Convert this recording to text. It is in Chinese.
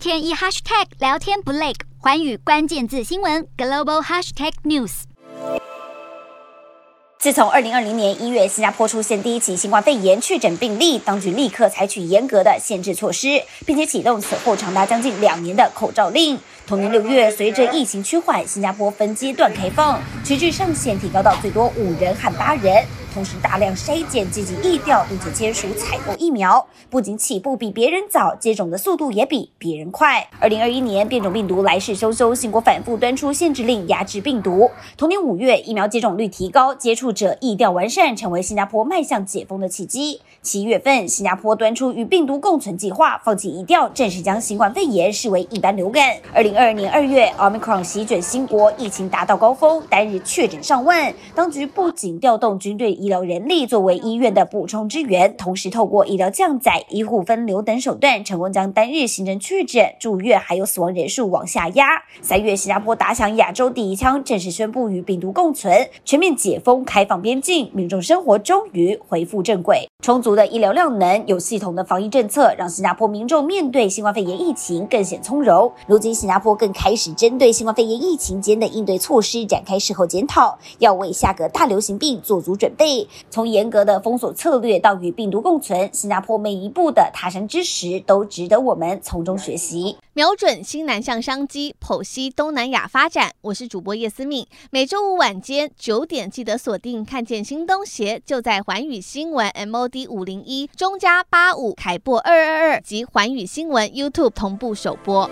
天一 hashtag 聊天不累，寰宇关键字新闻 global hashtag news。自从二零二零年一月新加坡出现第一起新冠肺炎确诊病例，当局立刻采取严格的限制措施，并且启动此后长达将近两年的口罩令。同年六月，随着疫情趋缓，新加坡分阶段开放，群聚上限提高到最多五人和八人。同时大量筛检，积极疫调，并且签署采购疫苗，不仅起步比别人早，接种的速度也比别人快。二零二一年变种病毒来势汹汹，新国反复端出限制令压制病毒。同年五月，疫苗接种率提高，接触者疫调完善，成为新加坡迈向解封的契机。七月份，新加坡端出与病毒共存计划，放弃疫调，正式将新冠肺炎视为一般流感。二零二二年二月，Omicron 席卷新国，疫情达到高峰，单日确诊上万，当局不仅调动军队。医疗人力作为医院的补充支援，同时透过医疗降载、医护分流等手段，成功将单日新增确诊、住院还有死亡人数往下压。三月，新加坡打响亚洲第一枪，正式宣布与病毒共存，全面解封、开放边境，民众生活终于恢复正轨。充足的医疗量能、有系统的防疫政策，让新加坡民众面对新冠肺炎疫情更显从容。如今，新加坡更开始针对新冠肺炎疫情间的应对措施展开事后检讨，要为下个大流行病做足准备。从严格的封锁策略到与病毒共存，新加坡每一步的踏山之石都值得我们从中学习。瞄准新南向商机，剖析东南亚发展。我是主播叶思敏，每周五晚间九点记得锁定，看见新东协就在环宇新闻 MOD 五零一中加八五凯擘二二二及环宇新闻 YouTube 同步首播。